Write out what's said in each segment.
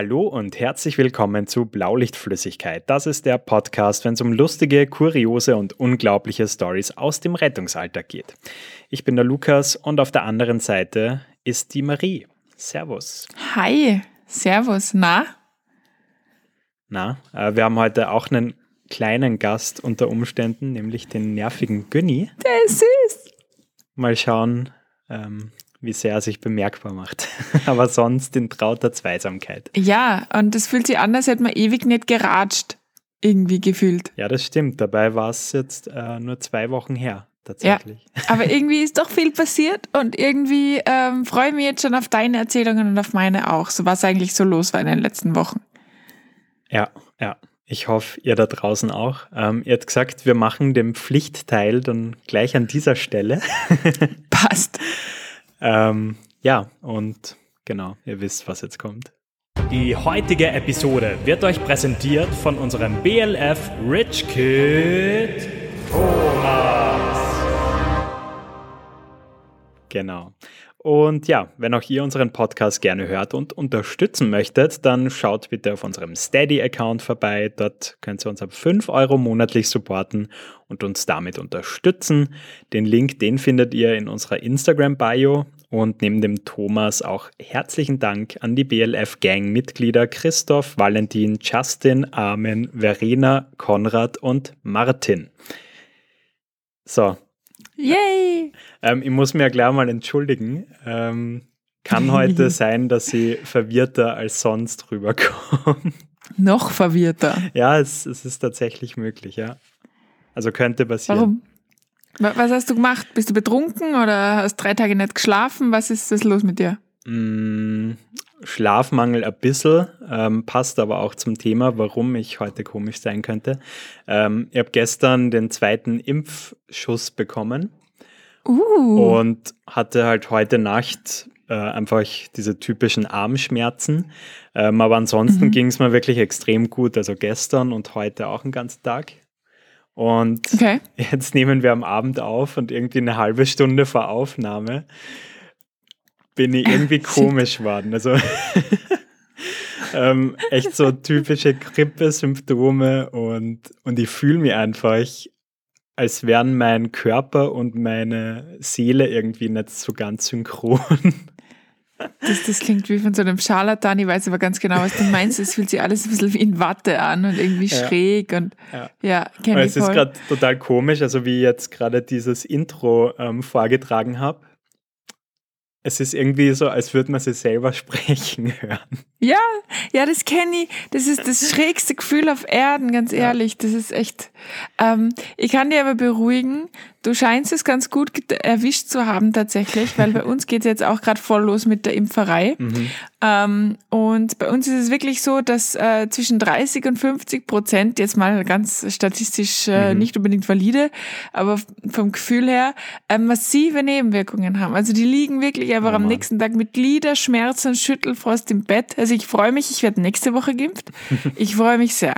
Hallo und herzlich willkommen zu Blaulichtflüssigkeit. Das ist der Podcast, wenn es um lustige, kuriose und unglaubliche Stories aus dem Rettungsalltag geht. Ich bin der Lukas und auf der anderen Seite ist die Marie. Servus. Hi, Servus. Na? Na, äh, wir haben heute auch einen kleinen Gast unter Umständen, nämlich den nervigen Günni. Der ist süß. Mal schauen, ähm, wie sehr er sich bemerkbar macht. Aber sonst in trauter Zweisamkeit. Ja, und es fühlt sich an, als hätte man ewig nicht geratscht. Irgendwie gefühlt. Ja, das stimmt. Dabei war es jetzt äh, nur zwei Wochen her. Tatsächlich. Ja, aber irgendwie ist doch viel passiert und irgendwie ähm, freue ich mich jetzt schon auf deine Erzählungen und auf meine auch. So was eigentlich so los war in den letzten Wochen. Ja, ja. Ich hoffe, ihr da draußen auch. Ähm, ihr habt gesagt, wir machen den Pflichtteil dann gleich an dieser Stelle. Passt. Ähm, ja, und genau, ihr wisst, was jetzt kommt. Die heutige Episode wird euch präsentiert von unserem BLF Rich Kid Thomas. Genau. Und ja, wenn auch ihr unseren Podcast gerne hört und unterstützen möchtet, dann schaut bitte auf unserem Steady-Account vorbei. Dort könnt ihr uns ab 5 Euro monatlich supporten und uns damit unterstützen. Den Link, den findet ihr in unserer Instagram-Bio. Und neben dem Thomas auch herzlichen Dank an die BLF-Gang-Mitglieder Christoph, Valentin, Justin, Armin, Verena, Konrad und Martin. So. Yay! Ähm, ich muss mir ja gleich mal entschuldigen. Ähm, kann heute sein, dass sie verwirrter als sonst rüberkommt. Noch verwirrter. Ja, es, es ist tatsächlich möglich, ja. Also könnte passieren. Warum? Was hast du gemacht? Bist du betrunken oder hast drei Tage nicht geschlafen? Was ist das los mit dir? Mm, Schlafmangel ein bisschen, ähm, passt aber auch zum Thema, warum ich heute komisch sein könnte. Ähm, ich habe gestern den zweiten Impfschuss bekommen Uh. und hatte halt heute Nacht äh, einfach diese typischen Armschmerzen. Ähm, aber ansonsten Mhm. ging es mir wirklich extrem gut. Also gestern und heute auch einen ganzen Tag. Und Okay. Jetzt nehmen wir am Abend auf und irgendwie eine halbe Stunde vor Aufnahme bin ich irgendwie komisch geworden. Also ähm, echt so typische Grippesymptome und, und ich fühle mich einfach, als wären mein Körper und meine Seele irgendwie nicht so ganz synchron. Das, das klingt wie von so einem Scharlatan. Ich weiß aber ganz genau, was du meinst. Es fühlt sich alles ein bisschen wie in Watte an und irgendwie Ja. schräg und Ja. ja, ich es ist gerade total komisch, also wie ich jetzt gerade dieses Intro ähm, vorgetragen habe. Es ist irgendwie so, als würde man sie selber sprechen hören. Ja, ja, das kenne ich. Das ist das schrägste Gefühl auf Erden, ganz ehrlich. Das ist echt. Ähm, ich kann dir aber beruhigen, du scheinst es ganz gut erwischt zu haben tatsächlich, weil bei uns geht es jetzt auch gerade voll los mit der Impferei. Ähm, und bei uns ist es wirklich so, dass äh, zwischen 30 und 50 Prozent, jetzt mal ganz statistisch äh, nicht unbedingt valide, aber vom Gefühl her, äh, massive Nebenwirkungen haben. Also die liegen wirklich einfach Oh am nächsten Tag mit Gliederschmerzen, Schüttelfrost im Bett. Also ich freue mich, ich werde nächste Woche geimpft. Ich freue mich sehr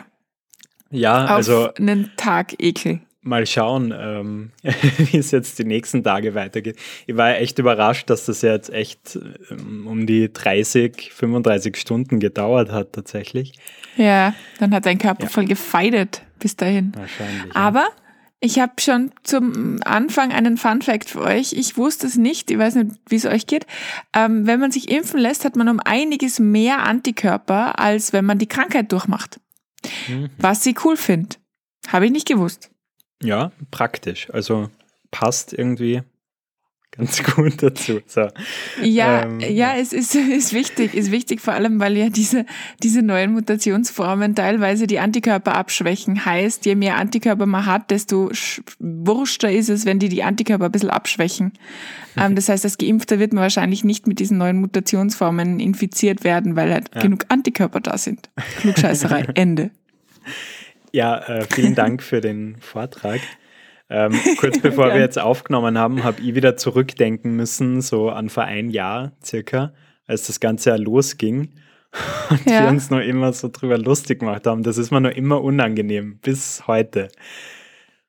Ja, auf also einen Tag Ekel. Mal schauen, ähm, wie es jetzt die nächsten Tage weitergeht. Ich war echt überrascht, dass das jetzt echt ähm, um die 30, 35 Stunden gedauert hat tatsächlich. Ja, dann hat dein Körper Ja. voll gefeidet bis dahin. Wahrscheinlich. ja. Aber ich habe schon zum Anfang einen Fun Fact für euch. Ich wusste es nicht, ich weiß nicht, wie es euch geht. Ähm, wenn man sich impfen lässt, hat man um einiges mehr Antikörper, als wenn man die Krankheit durchmacht. Mhm. Was ich cool finde. Habe ich nicht gewusst. Ja, praktisch. Also passt irgendwie ganz gut dazu. So. Ja, Ähm, ja, es ist, ist wichtig, ist wichtig vor allem, weil ja diese, diese neuen Mutationsformen teilweise die Antikörper abschwächen. Heißt, je mehr Antikörper man hat, desto sch- wurschter ist es, wenn die die Antikörper ein bisschen abschwächen. Ähm, das heißt, als Geimpfter wird man wahrscheinlich nicht mit diesen neuen Mutationsformen infiziert werden, weil halt genug Antikörper da sind. Klugscheißerei, Ende. Ja, äh, vielen Dank für den Vortrag. Ähm, kurz bevor wir jetzt aufgenommen haben, habe ich wieder zurückdenken müssen, so an vor ein Jahr circa, als das Ganze ja losging. Und Ja. wir uns noch immer so drüber lustig gemacht haben. Das ist mir noch immer unangenehm, bis heute.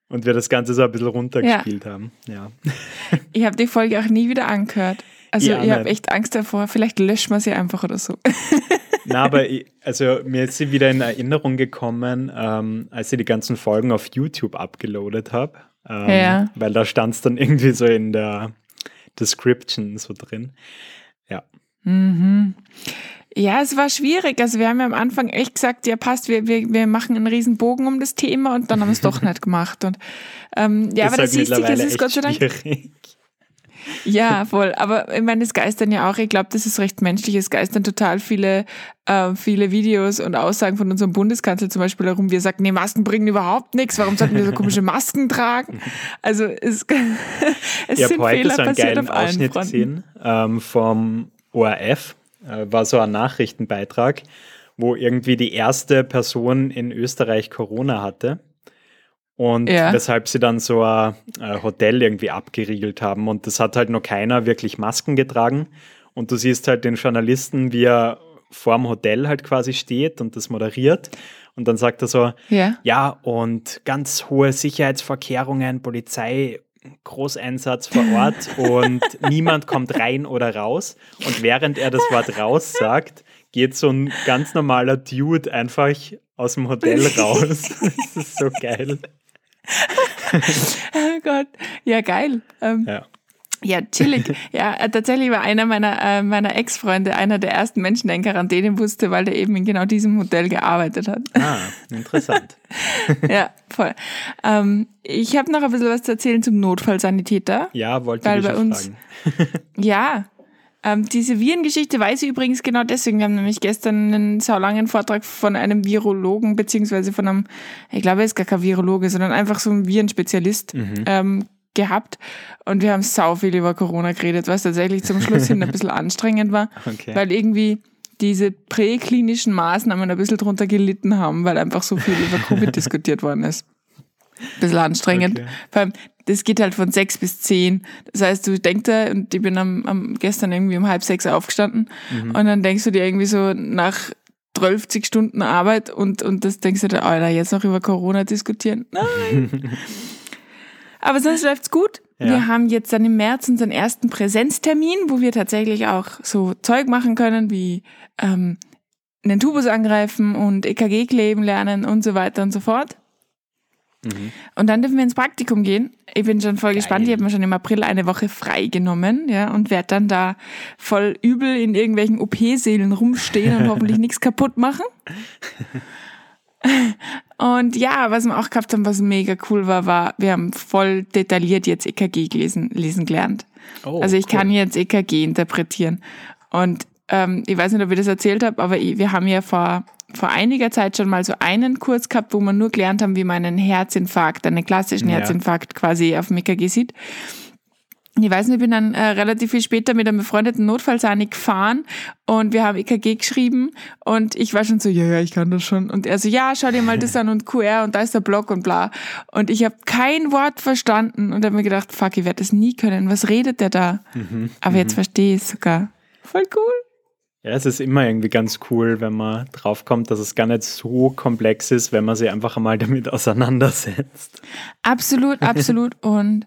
Und wir das Ganze so ein bisschen runtergespielt haben. Ja. Ich habe die Folge auch nie wieder angehört. Also Ja, ich habe echt Angst davor. Vielleicht löschen wir sie einfach oder so. Na, aber ich, also mir ist sie wieder in Erinnerung gekommen, ähm, als ich die ganzen Folgen auf YouTube abgeloadet habe. Ähm, Ja. Weil da stand es dann irgendwie so in der Description so drin. Ja. Mhm. Ja, es war schwierig. Also wir haben ja am Anfang echt gesagt, ja passt, wir, wir, wir machen einen riesen Bogen um das Thema und dann haben wir es doch nicht gemacht. Und ähm, ja, ist aber das halt siehst du, mittlerweile ist Gott sei Dank. schwierig. Ja, voll. Aber ich meine, es geistern ja auch, ich glaube, das ist recht menschlich. Es geistern total viele, äh, viele Videos und Aussagen von unserem Bundeskanzler zum Beispiel herum, wie er sagt, nee, Masken bringen überhaupt nichts. Warum sollten wir so komische Masken tragen? Also es, es Ich habe sind heute Fehler so einen passiert geilen auf allen Ausschnitt Fronten. gesehen ähm, vom ORF. Äh, war so ein Nachrichtenbeitrag, wo irgendwie die erste Person in Österreich Corona hatte. Und Ja. weshalb sie dann so ein Hotel irgendwie abgeriegelt haben. Und das hat halt noch keiner wirklich Masken getragen. Und du siehst halt den Journalisten, wie er vorm Hotel halt quasi steht und das moderiert. Und dann sagt er so, Ja. ja, und ganz hohe Sicherheitsvorkehrungen, Polizei, Großeinsatz vor Ort und niemand kommt rein oder raus. Und während er das Wort raus sagt, geht so ein ganz normaler Dude einfach aus dem Hotel raus. Das ist so geil. Oh Gott. Ja, geil. Ähm, Ja. Ja, chillig. Ja, äh, tatsächlich war einer meiner, äh, meiner Ex-Freunde einer der ersten Menschen, der in Quarantäne musste, weil der eben in genau diesem Hotel gearbeitet hat. Ah, interessant. ja, voll. Ähm, ich habe noch ein bisschen was zu erzählen zum Notfallsanitäter. Ja, wollte ich bei uns- fragen. Ja, ähm, diese Virengeschichte weiß ich übrigens genau deswegen. Wir haben nämlich gestern einen saulangen Vortrag von einem Virologen, beziehungsweise von einem, ich glaube, er ist gar kein Virologe, sondern einfach so ein Virenspezialist ähm, gehabt. Und wir haben sau viel über Corona geredet, was tatsächlich zum Schluss hin ein bisschen anstrengend war, Okay. weil irgendwie diese präklinischen Maßnahmen ein bisschen drunter gelitten haben, weil einfach so viel über Covid diskutiert worden ist. Ein bisschen anstrengend. Okay. Vor allem, das geht halt von sechs bis zehn. Das heißt, du denkst da, und ich bin am, am gestern irgendwie um halb sechs aufgestanden und dann denkst du dir irgendwie so nach 12 Stunden Arbeit und, und das denkst du dir, Alter, jetzt noch über Corona diskutieren? Nein. Aber sonst läuft's gut. Ja. Wir haben jetzt dann im März unseren ersten Präsenztermin, wo wir tatsächlich auch so Zeug machen können, wie ähm, einen Tubus angreifen und EKG kleben lernen und so weiter und so fort. Mhm. Und dann dürfen wir ins Praktikum gehen. Ich bin schon voll gespannt. Ich habe mir schon im April eine Woche frei genommen, ja, und werde dann da voll übel in irgendwelchen OP-Sälen rumstehen und hoffentlich nichts kaputt machen. Und ja, was wir auch gehabt haben, was mega cool war, war, wir haben voll detailliert jetzt EKG lesen, lesen gelernt. Oh, also ich cool. kann jetzt EKG interpretieren. Und ähm, ich weiß nicht, ob ich das erzählt habe, aber ich, wir haben ja vor, vor einiger Zeit schon mal so einen Kurs gehabt, wo wir nur gelernt haben, wie man einen Herzinfarkt, einen klassischen Ja. Herzinfarkt quasi auf dem EKG sieht. Ich weiß nicht, ich bin dann äh, relativ viel später mit einem befreundeten Notfallsani gefahren und wir haben EKG geschrieben und ich war schon so, ja, ja, ich kann das schon. Und er so, ja, schau dir mal das an und QR und da ist der Block und bla. Und ich habe kein Wort verstanden und habe mir gedacht, fuck, ich werde das nie können. Was redet der da? Aber jetzt verstehe ich es sogar. Voll cool. Ja, es ist immer irgendwie ganz cool, wenn man draufkommt, dass es gar nicht so komplex ist, wenn man sich einfach einmal damit auseinandersetzt. Absolut, absolut. Und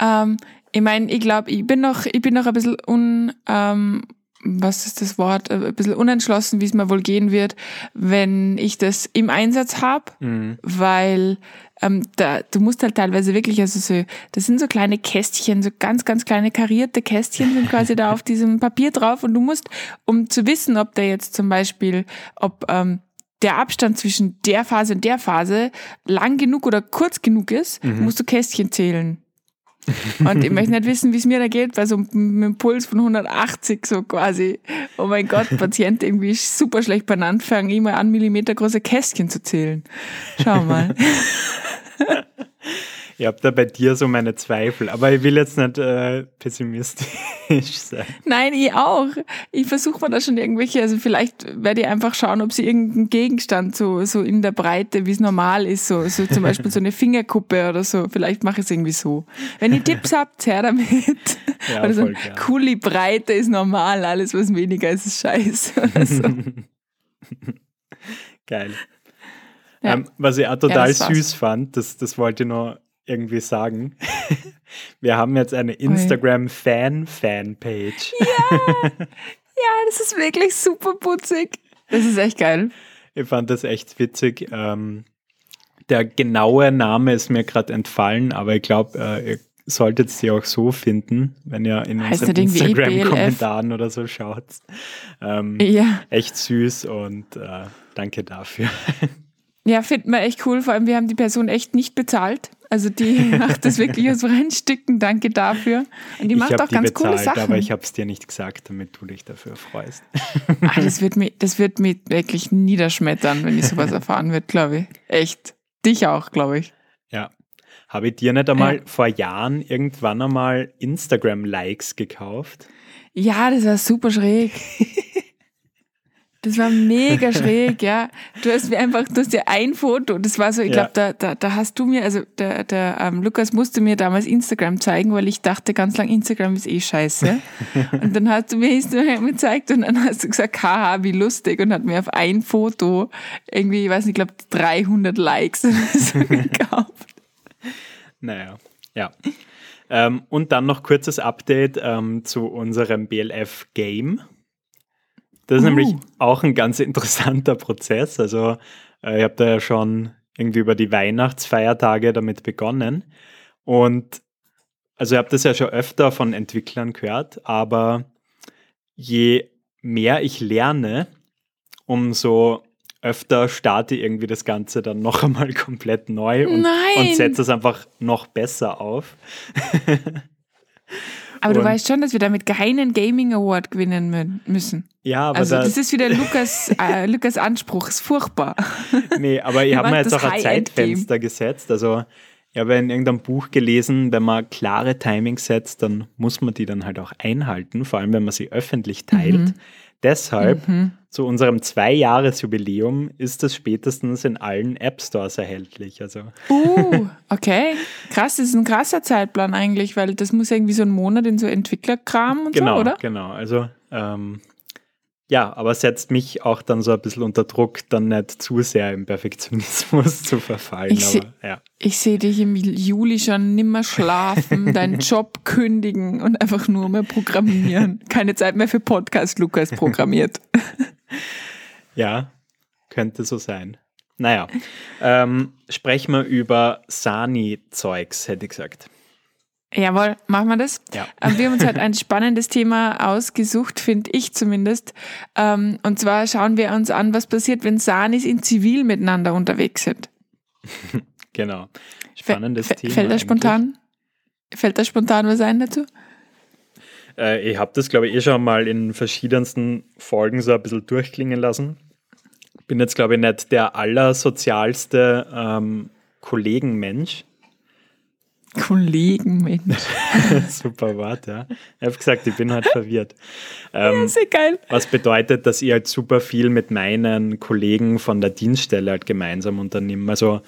ähm, ich meine, ich glaube, ich bin noch, ich bin noch ein bisschen un, ähm, was ist das Wort, Äh, ein bisschen unentschlossen, wie es mir wohl gehen wird, wenn ich das im Einsatz habe, weil ähm, da, du musst halt teilweise wirklich, also so, das sind so kleine Kästchen, so ganz, ganz kleine karierte Kästchen sind quasi da auf diesem Papier drauf und du musst, um zu wissen, ob der jetzt zum Beispiel, ob ähm, der Abstand zwischen der Phase und der Phase lang genug oder kurz genug ist, musst du Kästchen zählen. Und ich möchte nicht wissen, wie es mir da geht, weil so einem Puls von 180 so quasi, oh mein Gott, Patient irgendwie ist super schlecht benannt, fange ich mal an, millimetergroße Kästchen zu zählen. Schau mal. Ich habe da bei dir so meine Zweifel, aber ich will jetzt nicht äh, pessimistisch sein. Nein, ich auch. Ich versuche mal da schon irgendwelche, also vielleicht werde ich einfach schauen, ob sie irgendeinen Gegenstand so, so in der Breite, wie es normal ist, so, so zum Beispiel so eine Fingerkuppe oder so. Vielleicht mache ich es irgendwie so. Wenn ihr Tipps habt, her damit. Ja, oder so. Kuli Breite ist normal, alles was weniger ist, ist scheiße. Oder so. Geil. Ja. Ähm, was ich auch total war's. süß fand, das, das wollte ich noch irgendwie sagen. Wir haben jetzt eine Instagram-Fan-Fan-Page. Ja, das ist wirklich super putzig. Das ist echt geil. Ich fand das echt witzig. Ähm, der genaue Name ist mir gerade entfallen, aber ich glaube, äh, ihr solltet sie auch so finden, wenn ihr in Heißt unseren Instagram-Kommentaren oder so schaut. Ähm, Ja. Echt süß und äh, danke dafür. Ja, finden wir echt cool. Vor allem, wir haben die Person echt nicht bezahlt. Also die macht das wirklich aus freien Stücken. Danke dafür. Und die ich macht auch die ganz bezahlt, coole Sachen. aber ich habe es dir nicht gesagt, damit du dich dafür freust. ah, das, wird mich, das wird mich wirklich niederschmettern, wenn ich sowas erfahren wird, glaube ich. Echt. Dich auch, glaube ich. Ja. Habe ich dir nicht einmal Ja. vor Jahren irgendwann einmal Instagram-Likes gekauft? Ja, das war super schräg. Das war mega schräg, ja. Du hast mir einfach, du hast dir ein Foto, das war so, ich Ja. glaube, da, da, da hast du mir, also der, der ähm, Lukas musste mir damals Instagram zeigen, weil ich dachte ganz lang, Instagram ist eh scheiße. und dann hast du mir Instagram gezeigt und dann hast du gesagt, haha, wie lustig und hat mir auf ein Foto irgendwie, ich weiß nicht, ich glaube 300 Likes so gekauft. Naja, ja. Ähm, und dann noch kurzes Update ähm, zu unserem BLF-Game. Das ist Uh. nämlich auch ein ganz interessanter Prozess. Also äh, ich habe da ja schon irgendwie über die Weihnachtsfeiertage damit begonnen. Und also ich habe das ja schon öfter von Entwicklern gehört, aber je mehr ich lerne, umso öfter starte ich irgendwie das Ganze dann noch einmal komplett neu und, und setze es einfach noch besser auf. Aber du Und- weißt schon, dass wir damit keinen Gaming Award gewinnen mü- müssen. Ja, aber Also da, das ist wieder Lukas, äh, Lukas Anspruch, ist furchtbar. nee, aber ich habe mir jetzt das auch ein. Zeitfenster gesetzt. Also ich habe in irgendeinem Buch gelesen, wenn man klare Timings setzt, dann muss man die dann halt auch einhalten, vor allem wenn man sie öffentlich teilt. Mhm. Deshalb zu unserem Zwei-Jahres-Jubiläum ist das spätestens in allen App Stores erhältlich. Also Uh, okay. Krass, das ist ein krasser Zeitplan eigentlich, weil das muss irgendwie so ein Monat in so Entwicklerkram und genau, so, oder? genau. Also ähm, ja, aber setzt mich auch dann so ein bisschen unter Druck, dann nicht zu sehr im Perfektionismus zu verfallen. Ich seh- aber ja. Ich sehe dich im Juli schon nimmer schlafen, deinen Job kündigen und einfach nur mehr programmieren. Keine Zeit mehr für Podcast, Lukas programmiert. Ja, könnte so sein. Naja, ähm, sprechen wir über Sani-Zeugs, hätte ich gesagt. Jawohl, machen wir das. Ja. Ähm, Wir haben uns halt ein spannendes Thema ausgesucht, finde ich zumindest. Ähm, Und zwar schauen wir uns an, was passiert, wenn Sanis in Zivil miteinander unterwegs sind. Genau. Spannendes F- Thema. Fällt da spontan? Fällt da spontan was ein dazu? Äh, ich habe das, glaube ich, eh schon mal in verschiedensten Folgen so ein bisschen durchklingen lassen. Bin jetzt, glaube ich, nicht der allersozialste ähm, Kollegenmensch. Kollegen, Mensch. Super Wort, ja. Ich habe gesagt, ich bin halt verwirrt. Ähm, Sehr geil. Was bedeutet, dass ich halt super viel mit meinen Kollegen von der Dienststelle halt gemeinsam unternehme. Also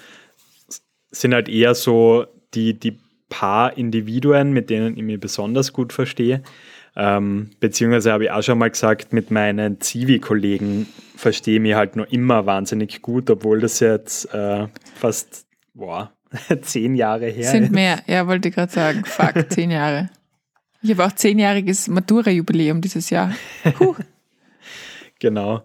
sind halt eher so die, die paar Individuen, mit denen ich mich besonders gut verstehe. Ähm, beziehungsweise habe ich auch schon mal gesagt, mit meinen Zivi-Kollegen verstehe ich mich halt noch immer wahnsinnig gut, obwohl das jetzt äh, fast boah, zehn Jahre her Sind mehr, ja, wollte ich gerade sagen. Fuck, zehn Jahre. Ich habe auch zehnjähriges Matura-Jubiläum dieses Jahr. Puh. Genau.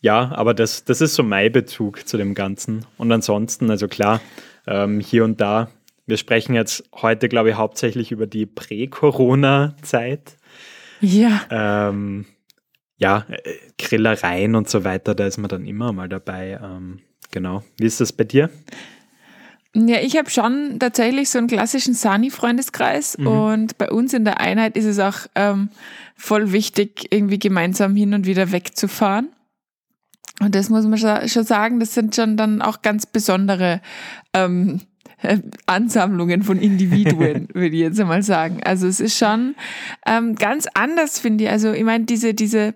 Ja, aber das, das ist so mein Bezug zu dem Ganzen. Und ansonsten, also klar, ähm, hier und da, wir sprechen jetzt heute, glaube ich, hauptsächlich über die Prä-Corona-Zeit. Ja, Ähm, ja, äh, Grillereien und so weiter, da ist man dann immer mal dabei. Ähm, genau. Wie ist das bei dir? Ja, ich habe schon tatsächlich so einen klassischen Sani-Freundeskreis und bei uns in der Einheit ist es auch ähm, voll wichtig, irgendwie gemeinsam hin und wieder wegzufahren. Und das muss man schon sagen, das sind schon dann auch ganz besondere ähm, äh, Ansammlungen von Individuen, würde ich jetzt einmal sagen. Also es ist schon ähm, ganz anders, finde ich. Also ich meine, diese, diese,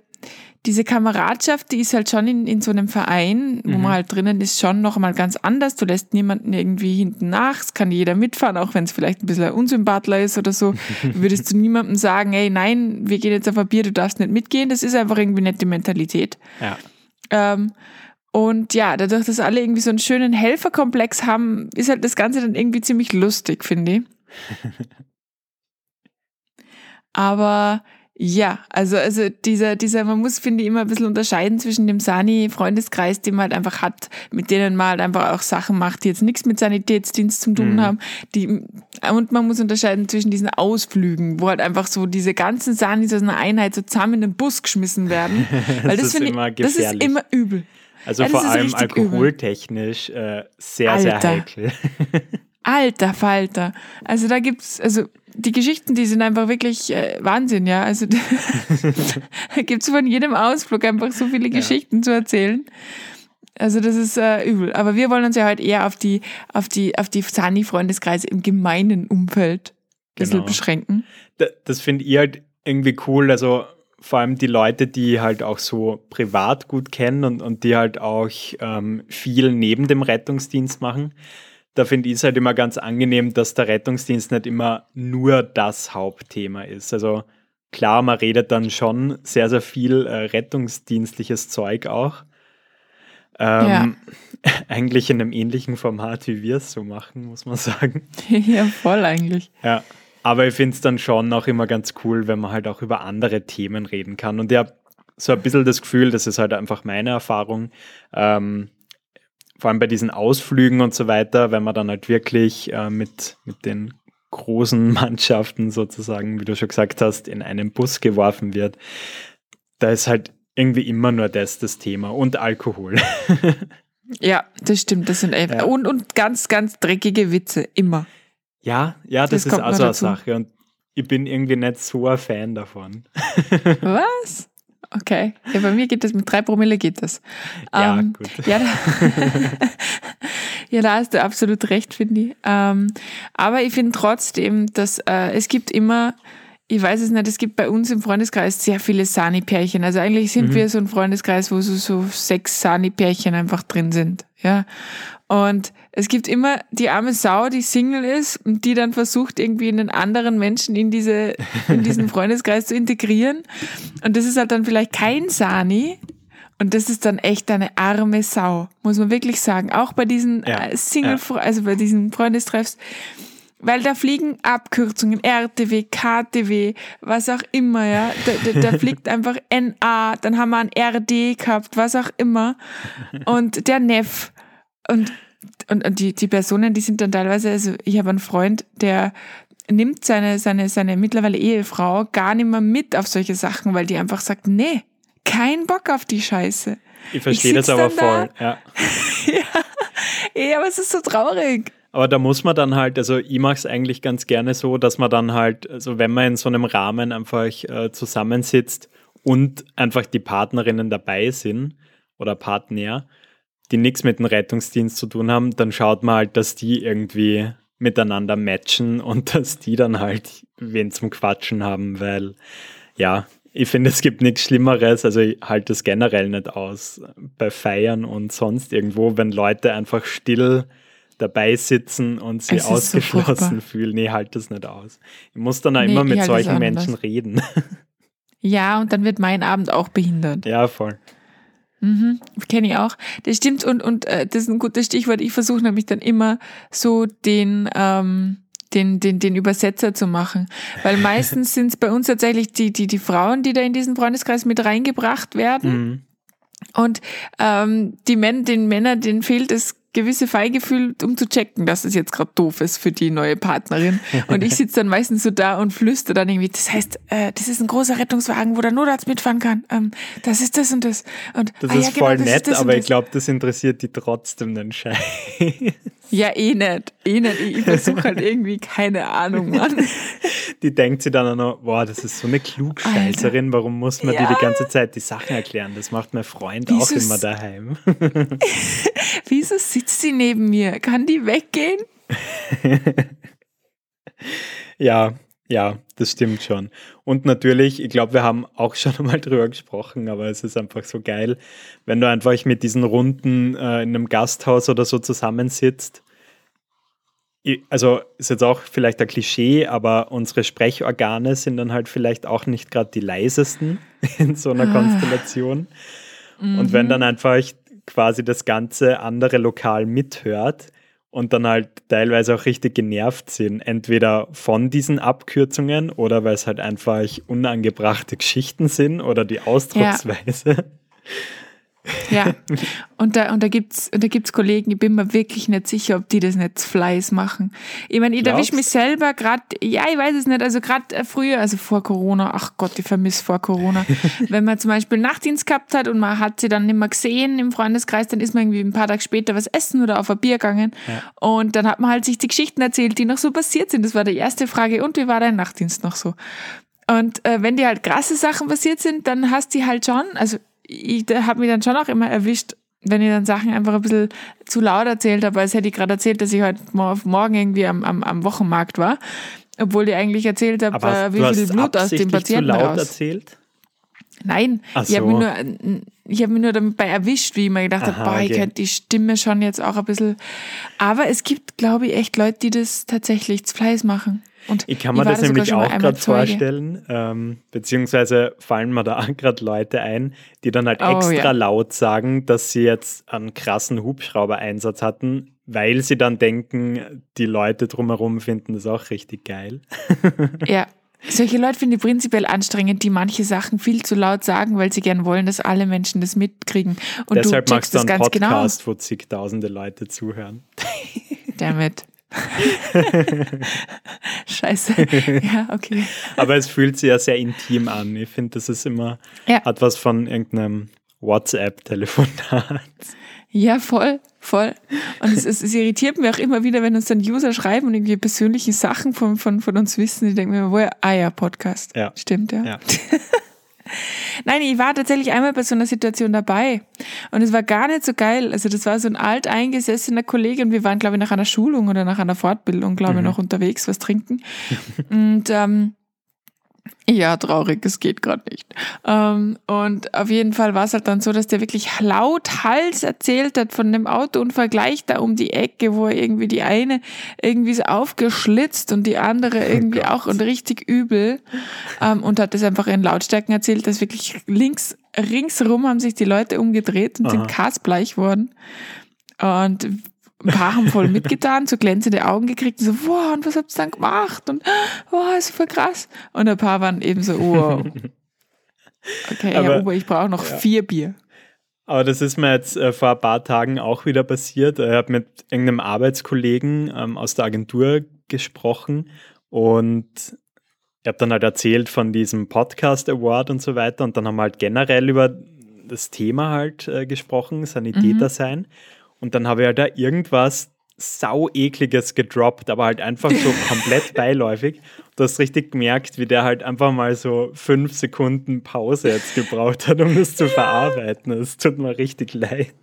diese Kameradschaft, die ist halt schon in, in so einem Verein, wo man halt drinnen ist, schon noch mal ganz anders. Du lässt niemanden irgendwie hinten nach. Es kann jeder mitfahren, auch wenn es vielleicht ein bisschen ein Unsympathler ist oder so. Würdest du niemandem sagen, ey, nein, wir gehen jetzt auf ein Bier, du darfst nicht mitgehen. Das ist einfach irgendwie nicht die Mentalität. Ja. Ähm, und ja, dadurch, dass alle irgendwie so einen schönen Helferkomplex haben, ist halt das Ganze dann irgendwie ziemlich lustig, finde ich. Aber Ja, also, also dieser, dieser, man muss, finde ich, immer ein bisschen unterscheiden zwischen dem Sani-Freundeskreis, den man halt einfach hat, mit denen man halt einfach auch Sachen macht, die jetzt nichts mit Sanitätsdienst zu tun mhm. haben. Die, und man muss unterscheiden zwischen diesen Ausflügen, wo halt einfach so diese ganzen Sanis aus einer Einheit so zusammen in den Bus geschmissen werden. Weil das, das, ist, ich, das ist immer übel. Also ja, vor allem alkoholtechnisch äh, sehr, Alter. sehr heikel. Alter Falter. Also da gibt's, also die Geschichten, die sind einfach wirklich äh, Wahnsinn, ja. Also da gibt's von jedem Ausflug einfach so viele ja. Geschichten zu erzählen. Also das ist äh, übel. Aber wir wollen uns ja heute eher auf die, auf die, auf die Sani-Freundeskreise im gemeinen Umfeld ein bisschen genau. beschränken. Das, das finde ich halt irgendwie cool. Also vor allem die Leute, die halt auch so privat gut kennen und, und die halt auch ähm, viel neben dem Rettungsdienst machen da finde ich es halt immer ganz angenehm, dass der Rettungsdienst nicht immer nur das Hauptthema ist. Also klar, man redet dann schon sehr, sehr viel äh, rettungsdienstliches Zeug auch. Ähm, ja. Eigentlich in einem ähnlichen Format, wie wir es so machen, muss man sagen. ja, voll eigentlich. Ja, aber ich finde es dann schon auch immer ganz cool, wenn man halt auch über andere Themen reden kann. Und ich habe so ein bisschen das Gefühl, das ist halt einfach meine Erfahrung, ähm, vor allem bei diesen Ausflügen und so weiter, wenn man dann halt wirklich äh, mit, mit den großen Mannschaften sozusagen, wie du schon gesagt hast, in einen Bus geworfen wird, da ist halt irgendwie immer nur das das Thema und Alkohol. ja, das stimmt. Das sind ja. und, und ganz, ganz dreckige Witze, immer. Ja, ja, das, das ist also eine Sache. Und ich bin irgendwie nicht so ein Fan davon. Was? Okay. Ja, bei mir geht das, mit drei Promille geht das. Ja, ähm, gut. Ja da, ja, da hast du absolut recht, finde ich. Ähm, aber ich finde trotzdem, dass äh, es gibt immer, ich weiß es nicht, es gibt bei uns im Freundeskreis sehr viele Sani-Pärchen. Also eigentlich sind mhm. wir so ein Freundeskreis, wo so, so sechs Sani-Pärchen einfach drin sind. Ja. Und es gibt immer die arme Sau, die Single ist und die dann versucht, irgendwie einen anderen Menschen in, diese, in diesen Freundeskreis zu integrieren. Und das ist halt dann vielleicht kein Sani. Und das ist dann echt eine arme Sau, muss man wirklich sagen. Auch bei diesen ja, äh, Single, ja. also bei diesen Freundestreffs. Weil da fliegen Abkürzungen, RTW, KTW, was auch immer, ja. Da, da, da fliegt einfach NA, dann haben wir ein RD gehabt, was auch immer. Und der Neff. Und, und, und die, die Personen, die sind dann teilweise, also ich habe einen Freund, der nimmt seine, seine, seine mittlerweile Ehefrau gar nicht mehr mit auf solche Sachen, weil die einfach sagt, nee, kein Bock auf die Scheiße. Ich verstehe das aber voll, da. ja. ja, aber es ist so traurig. Aber da muss man dann halt, also ich mache es eigentlich ganz gerne so, dass man dann halt, also wenn man in so einem Rahmen einfach äh, zusammensitzt und einfach die Partnerinnen dabei sind oder Partner, die nichts mit dem Rettungsdienst zu tun haben, dann schaut man halt, dass die irgendwie miteinander matchen und dass die dann halt wen zum Quatschen haben, weil ja, ich finde, es gibt nichts Schlimmeres, also ich halte es generell nicht aus bei Feiern und sonst irgendwo, wenn Leute einfach still dabei sitzen und sie ausgeschlossen so fühlen. Nee, halt das nicht aus. Ich muss dann auch nee, immer mit solchen Menschen reden. Ja, und dann wird mein Abend auch behindert. Ja, voll. Mhm, kenne ich auch. Das stimmt und, und äh, das ist ein gutes Stichwort. Ich versuche nämlich dann immer so den, ähm, den, den, den Übersetzer zu machen. Weil meistens sind es bei uns tatsächlich die, die, die Frauen, die da in diesen Freundeskreis mit reingebracht werden. Mhm. Und ähm, die Männer, den Männern, denen fehlt es gewisse Feingefühl, um zu checken, dass es jetzt gerade doof ist für die neue Partnerin. Und ich sitze dann meistens so da und flüster dann irgendwie, das heißt, äh, das ist ein großer Rettungswagen, wo der Notarzt mitfahren kann. Ähm, das ist das und das. Und, das ah, ist ja, genau, voll das nett, ist aber ich glaube, das interessiert die trotzdem den Scheiß. Ja, eh nicht. Eh nicht. Ich versuche halt irgendwie, keine Ahnung, Mann. Die denkt sich dann auch noch, boah, das ist so eine Klugscheißerin, warum muss man ja. dir die ganze Zeit die Sachen erklären? Das macht mein Freund Wieso auch immer daheim. Wieso sitzt sie neben mir? Kann die weggehen? ja, ja, das stimmt schon. Und natürlich, ich glaube, wir haben auch schon einmal drüber gesprochen, aber es ist einfach so geil, wenn du einfach mit diesen Runden äh, in einem Gasthaus oder so zusammensitzt. Also ist jetzt auch vielleicht ein Klischee, aber unsere Sprechorgane sind dann halt vielleicht auch nicht gerade die leisesten in so einer ah. Konstellation. Und wenn mhm. dann einfach quasi das ganze andere Lokal mithört und dann halt teilweise auch richtig genervt sind. Entweder von diesen Abkürzungen oder weil es halt einfach unangebrachte Geschichten sind oder die Ausdrucksweise. Ja. Ja, und da, und da gibt's, und da gibt's Kollegen, ich bin mir wirklich nicht sicher, ob die das nicht zu Fleiß machen. Ich meine, ich erwische mich selber gerade, ja, ich weiß es nicht, also gerade äh, früher, also vor Corona, ach Gott, ich vermisse vor Corona. Wenn man zum Beispiel Nachtdienst gehabt hat und man hat sie dann nicht mehr gesehen im Freundeskreis, dann ist man irgendwie ein paar Tage später was essen oder auf ein Bier gegangen. Ja. Und dann hat man halt sich die Geschichten erzählt, die noch so passiert sind. Das war die erste Frage. Und wie war dein Nachtdienst noch so? Und äh, wenn dir halt krasse Sachen passiert sind, dann hast du halt schon, also ich habe mich dann schon auch immer erwischt, wenn ich dann Sachen einfach ein bisschen zu laut erzählt habe, als hätte ich gerade erzählt, dass ich heute morgen irgendwie am, am, am Wochenmarkt war, obwohl ich eigentlich erzählt habe, äh, wie viel Blut aus dem Patienten zu laut raus. erzählt? Nein, so. ich habe mich, nur, ich hab mich nur dabei erwischt, wie ich mir gedacht habe, boah, okay. ich könnte die Stimme schon jetzt auch ein bisschen. Aber es gibt, glaube ich, echt Leute, die das tatsächlich zu Fleiß machen. Und ich kann mir das nämlich auch gerade vorstellen, ähm, beziehungsweise fallen mir da gerade Leute ein, die dann halt oh, extra ja. laut sagen, dass sie jetzt einen krassen Hubschrauber-Einsatz hatten, weil sie dann denken, die Leute drumherum finden das auch richtig geil. ja. Solche Leute finde ich prinzipiell anstrengend, die manche Sachen viel zu laut sagen, weil sie gern wollen, dass alle Menschen das mitkriegen. Und Deshalb du magst du einen genau. Podcast, genau. wo zigtausende Leute zuhören. Damit. Scheiße. Ja, okay. Aber es fühlt sich ja sehr intim an. Ich finde, das ist immer, ja. hat was von irgendeinem WhatsApp-Telefonat. Ja, voll, voll. Und es, es, es, irritiert mich auch immer wieder, wenn uns dann User schreiben und irgendwie persönliche Sachen von, von, von uns wissen. Ich denke mir, woher? Ah ja, Podcast. Ja. Stimmt, ja. ja. Nein, ich war tatsächlich einmal bei so einer Situation dabei und es war gar nicht so geil. Also das war so ein alteingesessener Kollege und wir waren, glaube ich, nach einer Schulung oder nach einer Fortbildung, glaube ich, mhm. noch unterwegs, was trinken. und ähm, ja, traurig, es geht gerade nicht. Ähm, und auf jeden Fall war es halt dann so, dass der wirklich laut Hals erzählt hat von dem Autounfall gleich da um die Ecke, wo er irgendwie die eine irgendwie so aufgeschlitzt und die andere oh irgendwie oh auch und richtig übel. Ähm, und hat das einfach in Lautstärken erzählt, dass wirklich links, ringsrum haben sich die Leute umgedreht und Aha. sind kasbleich worden. Und ein paar haben voll mitgetan, so glänzende Augen gekriegt, und so, wow, und was habt ihr dann gemacht? Und, wow, ist voll krass. Und ein paar waren eben so, wow. Okay, aber, ja, Uwe, ich brauche noch ja. vier Bier. Aber das ist mir jetzt äh, vor ein paar Tagen auch wieder passiert. Ich habe mit irgendeinem Arbeitskollegen ähm, aus der Agentur gesprochen und ich habe dann halt erzählt von diesem Podcast Award und so weiter und dann haben wir halt generell über das Thema halt äh, gesprochen, Sanitäter mhm. sein. Und dann habe ich halt da irgendwas sau ekliges gedroppt, aber halt einfach so komplett beiläufig. Du hast richtig gemerkt, wie der halt einfach mal so fünf Sekunden Pause jetzt gebraucht hat, um das zu ja. verarbeiten. Es tut mir richtig leid.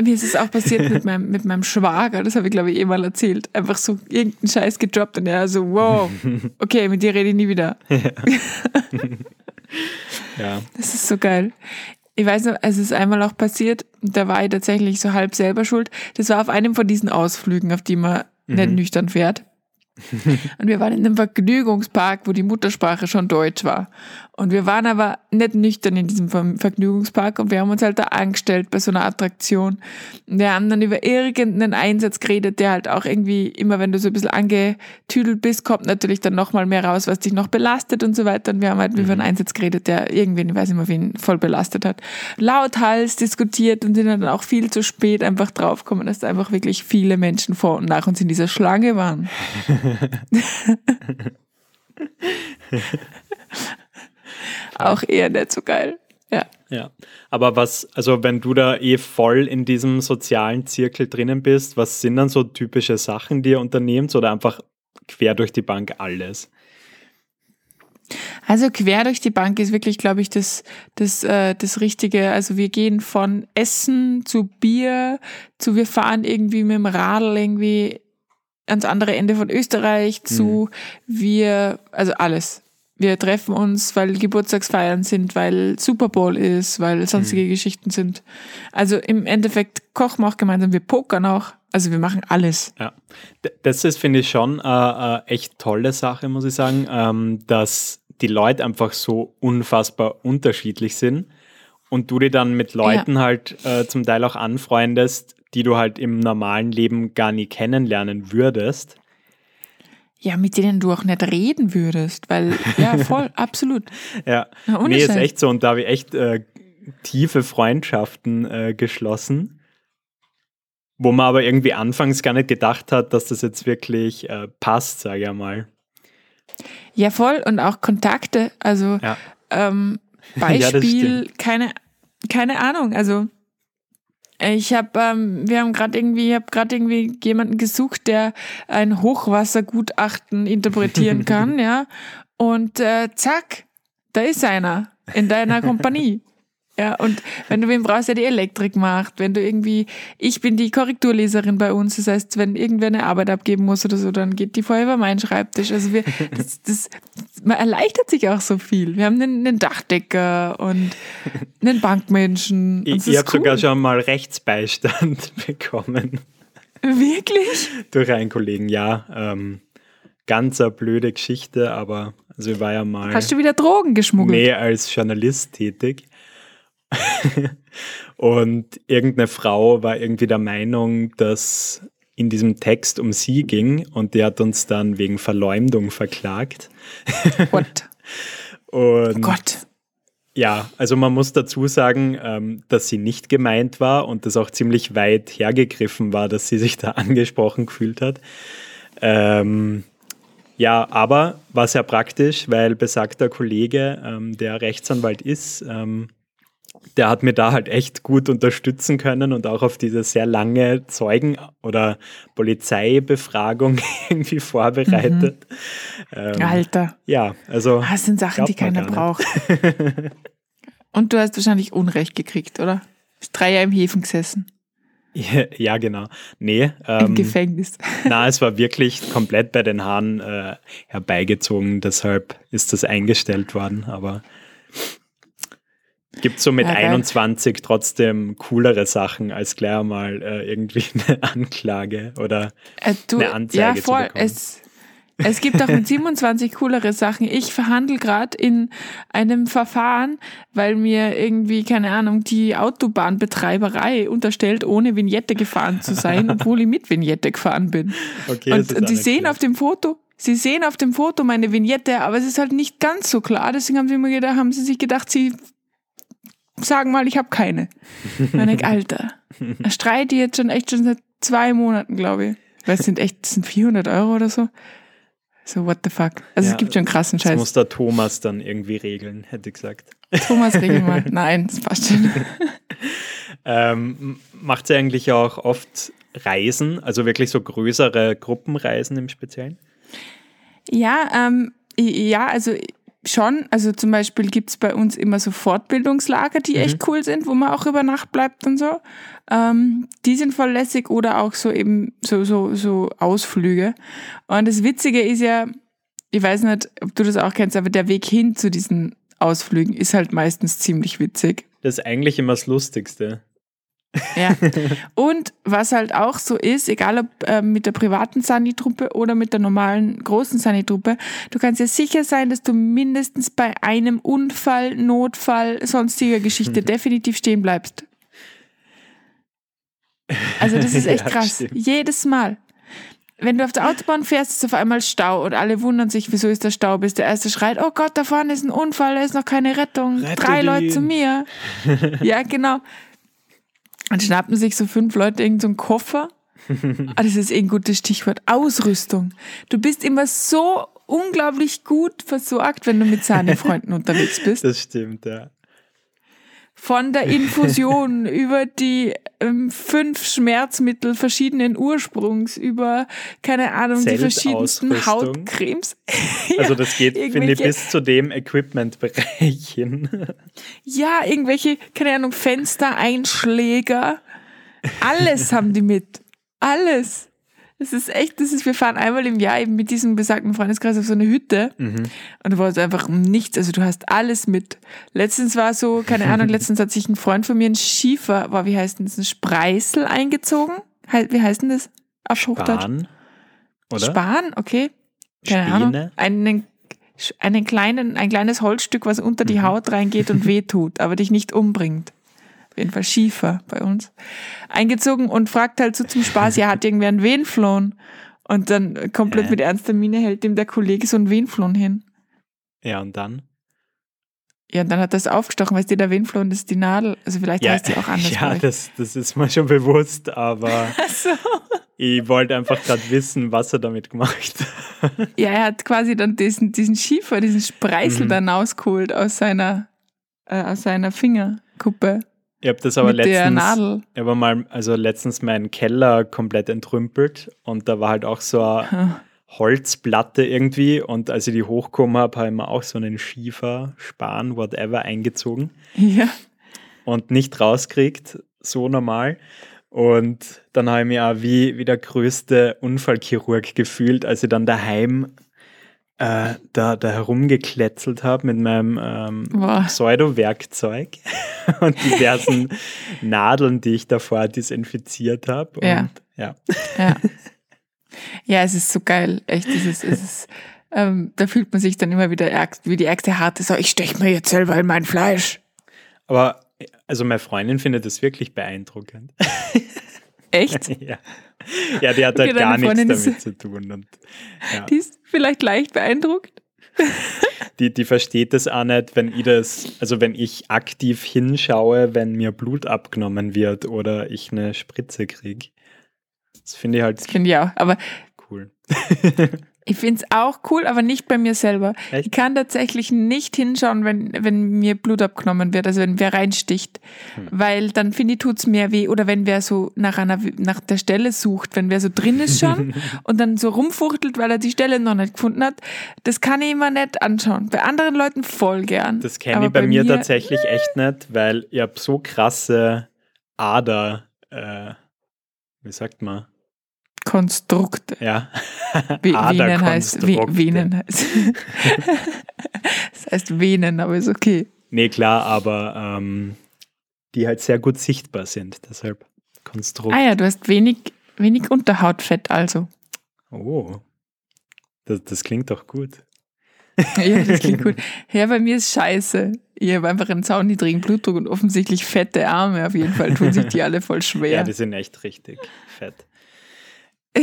Mir ist es auch passiert mit meinem, mit meinem Schwager, das habe ich glaube ich eh mal erzählt. Einfach so irgendeinen Scheiß gedroppt und er so, wow, okay, mit dir rede ich nie wieder. Ja. ja. Das ist so geil ich weiß noch, es ist einmal auch passiert, da war ich tatsächlich so halb selber schuld. Das war auf einem von diesen Ausflügen, auf die man mhm. nicht nüchtern fährt. und wir waren in einem Vergnügungspark, wo die Muttersprache schon Deutsch war. Und wir waren aber nicht nüchtern in diesem Vergnügungspark und wir haben uns halt da angestellt bei so einer Attraktion. Und wir haben dann über irgendeinen Einsatz geredet, der halt auch irgendwie immer, wenn du so ein bisschen angetüdelt bist, kommt natürlich dann nochmal mehr raus, was dich noch belastet und so weiter. Und wir haben halt mhm. über einen Einsatz geredet, der irgendwen, ich weiß nicht mehr, wen voll belastet hat. Lauthals diskutiert und sind dann auch viel zu spät einfach draufgekommen, dass da einfach wirklich viele Menschen vor und nach uns in dieser Schlange waren. auch eher nicht so geil. Ja. Ja. Aber was, also wenn du da eh voll in diesem sozialen Zirkel drinnen bist, was sind dann so typische Sachen, die ihr unternehmt oder einfach quer durch die Bank alles? Also quer durch die Bank ist wirklich, glaube ich, das, das, äh, das Richtige. Also wir gehen von Essen zu Bier zu wir fahren irgendwie mit dem Radl irgendwie ans andere Ende von Österreich zu mhm. wir, also alles wir treffen uns, weil Geburtstagsfeiern sind, weil Super Bowl ist, weil sonstige mhm. Geschichten sind. Also im Endeffekt kochen wir auch gemeinsam, wir pokern auch. Also wir machen alles. Ja, das ist, finde ich, schon eine äh, echt tolle Sache, muss ich sagen, ähm, dass die Leute einfach so unfassbar unterschiedlich sind und du dir dann mit Leuten ja. halt äh, zum Teil auch anfreundest, die du halt im normalen Leben gar nie kennenlernen würdest. Ja, mit denen du auch nicht reden würdest, weil, ja, voll, absolut. Ja, Na, nee, ist echt so. Und da habe ich echt äh, tiefe Freundschaften äh, geschlossen, wo man aber irgendwie anfangs gar nicht gedacht hat, dass das jetzt wirklich äh, passt, sage ich mal. Ja, voll. Und auch Kontakte. Also Ja. ähm, Ja, Beispiel, keine, keine Ahnung. Also ich habe, ähm, wir haben gerade irgendwie, ich habe gerade irgendwie jemanden gesucht, der ein Hochwassergutachten interpretieren kann, ja. Und äh, zack, da ist einer in deiner Kompanie. Ja, und wenn du wen brauchst, der die Elektrik macht, wenn du irgendwie, ich bin die Korrekturleserin bei uns, das heißt, wenn irgendwer eine Arbeit abgeben muss oder so, dann geht die vorher über meinen Schreibtisch. Also wir, das, das, man erleichtert sich auch so viel. Wir haben einen, einen Dachdecker und einen Bankmenschen. Ich, ich habe sogar cool. schon mal Rechtsbeistand bekommen Wirklich? durch einen Kollegen. Ja, ähm, ganz eine blöde Geschichte, aber also ich war ja mal Hast du wieder Drogen geschmuggelt? mehr als Journalist tätig. Und irgendeine Frau war irgendwie der Meinung, dass in diesem Text um sie ging und die hat uns dann wegen Verleumdung verklagt. What? Und Oh Gott. ja, also man muss dazu sagen, ähm, dass sie nicht gemeint war und das auch ziemlich weit hergegriffen war, dass sie sich da angesprochen gefühlt hat. Ähm, ja, aber war sehr praktisch, weil besagter Kollege, ähm, der Rechtsanwalt ist, ähm, der hat mir da halt echt gut unterstützen können und auch auf diese sehr lange Zeugen- oder Polizeibefragung irgendwie vorbereitet. Ähm, Alter. ja, also. Ah, Das sind Sachen, die keiner braucht. Und du hast wahrscheinlich Unrecht gekriegt, oder? Bist drei Jahre im Häfen gesessen. Ja, genau. Nee, Im ähm, Gefängnis. na, es war wirklich komplett bei den Haaren äh, herbeigezogen, deshalb ist das eingestellt worden, aber gibt so mit Ja, geil. 21 trotzdem coolere Sachen als gleich mal äh, irgendwie eine Anklage oder Äh, du, eine Anzeige ja, zu voll. bekommen. Es, es gibt auch mit 27 coolere Sachen. Ich verhandle gerade in einem Verfahren, weil mir irgendwie, keine Ahnung, die Autobahnbetreiberei unterstellt, ohne Vignette gefahren zu sein, obwohl ich mit Vignette gefahren bin. okay, und und die sehen schlecht. auf dem Foto, sie sehen auf dem Foto meine Vignette, aber es ist halt nicht ganz so klar. Deswegen haben sie mir gedacht, haben sie sich gedacht, sie sagen mal, ich habe keine. Und ich, Alter, er streitet die jetzt schon echt schon seit zwei Monaten, glaube ich. Weil es sind echt, das sind 400 Euro oder so. So, what the fuck. Also Ja, es gibt schon krassen Das Scheiß. muss der Thomas dann irgendwie regeln, hätte ich gesagt. Thomas, regel mal. Nein, das passt schon. Ähm, macht sie eigentlich auch oft Reisen, also wirklich so größere Gruppenreisen im Speziellen? Ja, ähm, ja, also schon. Also zum Beispiel gibt's bei uns immer so Fortbildungslager, die echt cool sind, wo man auch über Nacht bleibt und so. Ähm, die sind voll lässig oder auch so eben so, so, so Ausflüge. Und das Witzige ist ja, ich weiß nicht, ob du das auch kennst, aber der Weg hin zu diesen Ausflügen ist halt meistens ziemlich witzig. Das ist eigentlich immer das Lustigste. Ja. Und was halt auch so ist, egal ob äh, mit der privaten Sani-Truppe oder mit der normalen großen Sani-Truppe, du kannst ja sicher sein, dass du mindestens bei einem Unfall, Notfall, sonstiger Geschichte definitiv stehen bleibst. Also das ist echt Ja, krass. stimmt. Jedes Mal. Wenn du auf der Autobahn fährst, ist auf einmal Stau und alle wundern sich, wieso ist der Stau, bis der erste schreit, oh Gott, da vorne ist ein Unfall, da ist noch keine Rettung, Rettet drei Leute ihn. zu mir. ja, genau. Dann schnappen sich so fünf Leute irgendeinen so einen Koffer. Ah, das ist eh ein gutes Stichwort. Ausrüstung. Du bist immer so unglaublich gut versorgt, wenn du mit Sahne-Freunden unterwegs bist. Das stimmt, ja. Von der Infusion über die ähm, fünf Schmerzmittel verschiedenen Ursprungs, über, keine Ahnung, die verschiedensten. Hautcremes. Also das geht, finde ich, bis zu dem Equipment-Bereich hin. Ja, irgendwelche, keine Ahnung, Fenstereinschläger. Alles haben die mit. Alles. Das ist echt, das ist, wir fahren einmal im Jahr eben mit diesem besagten Freundeskreis auf so eine Hütte. Und da war es einfach um nichts. Also du hast alles mit. Letztens war so, keine Ahnung, letztens hat sich ein Freund von mir ein Schiefer, war, wie heißt denn das, ein Spreißel eingezogen. Wie heißt denn das auf Hochdeutsch? Bahn, oder? Span, okay. Keine Späne? Ahnung. Einen, einen kleinen, ein kleines Holzstück, was unter die Haut reingeht und wehtut, aber dich nicht umbringt. Auf jeden Fall Schiefer bei uns, eingezogen und fragt halt so zum Spaß, ja, hat irgendwer einen Venflon? Und dann komplett Hä? mit ernster Miene hält ihm der Kollege so einen Venflon hin. Ja, und dann? Ja, und dann hat er es aufgestochen, weißt du, der das ist die Nadel. Also vielleicht Ja, heißt die auch anders. ja das, das ist mir schon bewusst, aber so. ich wollte einfach gerade wissen, was er damit gemacht hat. Ja, er hat quasi dann diesen, diesen Schiefer, diesen Spreißel Mhm. dann rausgeholt aus seiner, äh, aus seiner Fingerkuppe. Ich habe das aber mit letztens, habe mal, also letztens meinen Keller komplett entrümpelt und da war halt auch so eine. Holzplatte irgendwie und als ich die hochgekommen habe, habe ich mir auch so einen Schiefer, Span, whatever eingezogen Ja. und nicht rauskriegt, so normal. Und dann habe ich mich auch wie, wie der größte Unfallchirurg gefühlt, als ich dann daheim äh, da, da herumgekletzelt habe mit meinem ähm, Boah. Pseudo-Werkzeug und diversen Nadeln, die ich davor desinfiziert habe. Ja. Ja, Ja. ja, es ist so geil. Echt, es ist, es ist, ähm, da fühlt man sich dann immer wieder wie die ärgste Harte. So, ich stech mir jetzt selber in mein Fleisch. aber also meine Freundin findet das wirklich beeindruckend. Echt? ja. ja, die hat Okay, halt gar nichts ist- damit zu tun. Und, ja. Die ist vielleicht leicht beeindruckt. die, die versteht das auch nicht, wenn ich das, also wenn ich aktiv hinschaue, wenn mir Blut abgenommen wird oder ich eine Spritze kriege. Das finde ich halt Finde ich auch. Aber cool. ich finde es auch cool, aber nicht bei mir selber. Echt? Ich kann tatsächlich nicht hinschauen, wenn, wenn mir Blut abgenommen wird, also wenn wer reinsticht. Hm. Weil dann finde ich, tut's mehr weh. Oder wenn wer so nach einer nach der Stelle sucht, wenn wer so drin ist schon und dann so rumfuchtelt, weil er die Stelle noch nicht gefunden hat, das kann ich immer nicht anschauen. Bei anderen Leuten voll gern. Das kenne ich bei, mir, tatsächlich echt nicht, weil ich habe so krasse Ader, äh, wie sagt man? Konstrukte. Ja. Venen heißt. Venen heißt. das heißt Venen, aber ist okay. Nee, klar, aber ähm, die halt sehr gut sichtbar sind. Deshalb Konstrukt. Ah ja, du hast wenig, wenig Unterhautfett also. Oh. Das, das klingt doch gut. Ja, das klingt gut. Ja, bei mir ist scheiße. Ich habe einfach einen sauniedrigen Blutdruck und offensichtlich fette Arme. Auf jeden Fall tun sich die alle voll Ja, schwer. die sind echt richtig fett.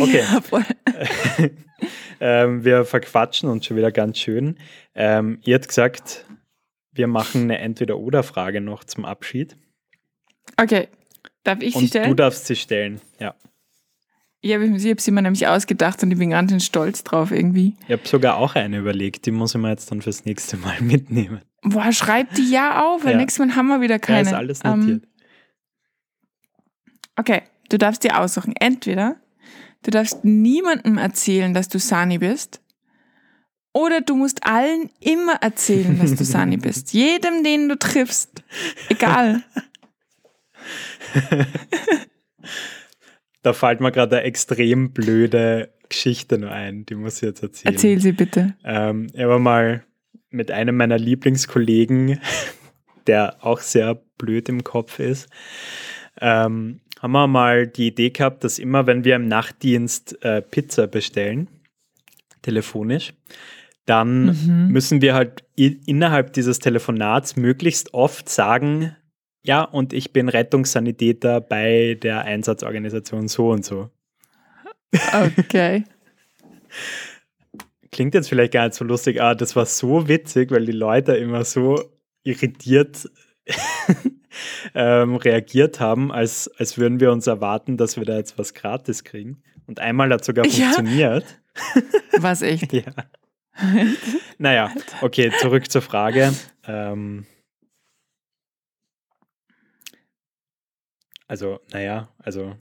Okay. Ja, voll. ähm, wir verquatschen uns schon wieder ganz schön. Ähm, ihr habt gesagt, wir machen eine Entweder-Oder-Frage noch zum Abschied. Okay, darf ich sie Und du stellen? darfst sie stellen. Ja. Ich habe hab sie mir nämlich ausgedacht und ich bin ganz schön stolz drauf irgendwie. Ich habe sogar auch eine überlegt, die muss ich mir jetzt dann fürs nächste Mal mitnehmen. Boah, schreib die ja auf, weil Ja. nächstes Mal haben wir wieder Ja, keine. ist alles Ähm, notiert. Okay, du darfst dir aussuchen. Entweder du darfst niemandem erzählen, dass du Sani bist, oder du musst allen immer erzählen, dass du Sani bist. Jedem, den du triffst. Egal. Da fällt mir gerade eine extrem blöde Geschichte nur ein, die muss ich jetzt erzählen. Erzähl sie bitte. Ähm, ich war mal mit einem meiner Lieblingskollegen, der auch sehr blöd im Kopf ist, ähm, haben wir mal die Idee gehabt, dass immer, wenn wir im Nachtdienst äh, Pizza bestellen, telefonisch, dann Mhm. müssen wir halt innerhalb dieses Telefonats möglichst oft sagen, ja, und ich bin Rettungssanitäter bei der Einsatzorganisation so und so. Okay. Klingt jetzt vielleicht gar nicht so lustig, aber das war so witzig, weil die Leute immer so irritiert ähm, reagiert haben, als, als würden wir uns erwarten, dass wir da jetzt was gratis kriegen. Und einmal hat sogar Ja. funktioniert. Was echt? Ja. naja, okay, zurück zur Frage. Ähm, also, naja, also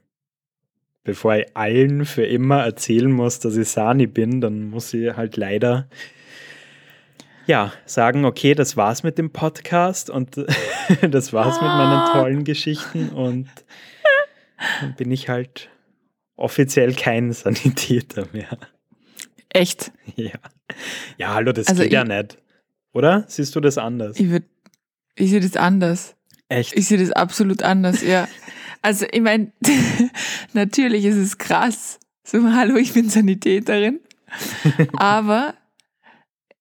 bevor ich allen für immer erzählen muss, dass ich Sani bin, dann muss ich halt leider ja sagen, okay, das war's mit dem Podcast und das war's mit meinen Ah. tollen Geschichten und dann bin ich halt offiziell kein Sanitäter mehr. Echt? Ja. Ja, hallo, das Also geht ja ich- nicht. Oder? Siehst du das anders? Ich würde, ich sehe das anders. Echt? Ich sehe das absolut anders, ja. Also, ich meine, natürlich ist es krass. So, hallo, ich bin Sanitäterin. Aber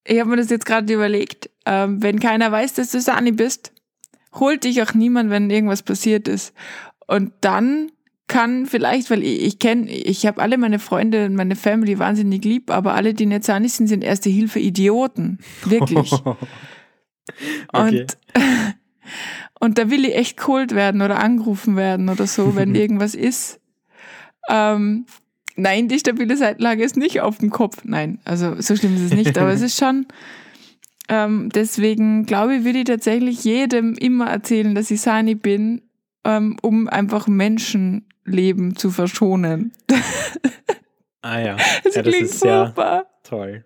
ich habe mir das jetzt gerade überlegt, ähm, wenn keiner weiß, dass du Sani bist, holt dich auch niemand, wenn irgendwas passiert ist. Und dann kann vielleicht, weil ich, ich kenne, ich habe alle meine Freunde und meine Family wahnsinnig lieb, aber alle, die nicht sahnig sind, sind erste Hilfe Idioten. Wirklich. okay. Und, und da will ich echt geholt werden oder angerufen werden oder so, wenn irgendwas ist. Ähm, nein, die stabile Seitenlage ist nicht auf dem Kopf. Nein, also so schlimm ist es nicht, aber es ist schon. Ähm, deswegen glaube ich, würde ich tatsächlich jedem immer erzählen, dass ich Sani bin, ähm, um einfach Menschenleben zu verschonen. Ah ja. Das ja, das klingt ist ja furchtbar. toll.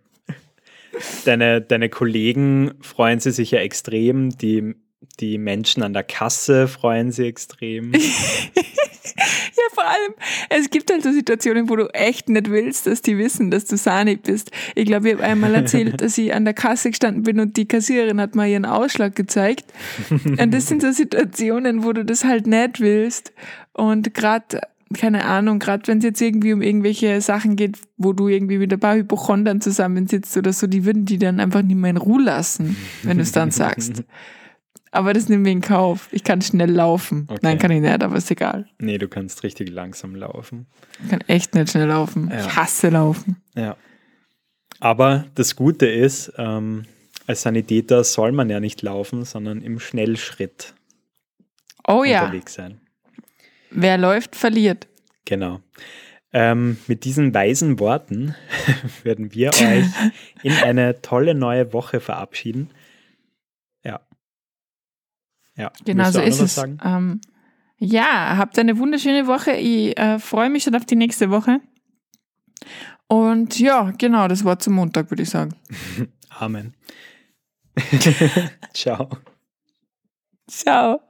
Deine, deine Kollegen freuen sie sich ja extrem, die, die Menschen an der Kasse freuen sie extrem. Ja, vor allem, es gibt halt so Situationen, wo du echt nicht willst, dass die wissen, dass du Sani bist. Ich glaube, ich habe einmal erzählt, dass ich an der Kasse gestanden bin und die Kassiererin hat mal ihren Ausschlag gezeigt. Und das sind so Situationen, wo du das halt nicht willst. Und gerade, keine Ahnung, gerade wenn es jetzt irgendwie um irgendwelche Sachen geht, wo du irgendwie mit ein paar Hypochondern zusammensitzt oder so, die würden die dann einfach nicht mehr in Ruhe lassen, wenn du es dann sagst. Aber das nehmen wir in Kauf. Ich kann schnell laufen. Okay. Nein, kann ich nicht, aber ist egal. Nee, du kannst richtig langsam laufen. Ich kann echt nicht schnell laufen. Ja. Ich hasse laufen. Ja. Aber das Gute ist, ähm, als Sanitäter soll man ja nicht laufen, sondern im Schnellschritt Oh ja, unterwegs sein. wer läuft, verliert. Genau. Ähm, mit diesen weisen Worten werden wir euch in eine tolle neue Woche verabschieden. Ja. Genau so ist es. Ähm, ja, habt eine wunderschöne Woche. Ich äh, freue mich schon auf die nächste Woche. Und ja, genau, das Wort zum Montag, würde ich sagen. Amen. Ciao. Ciao.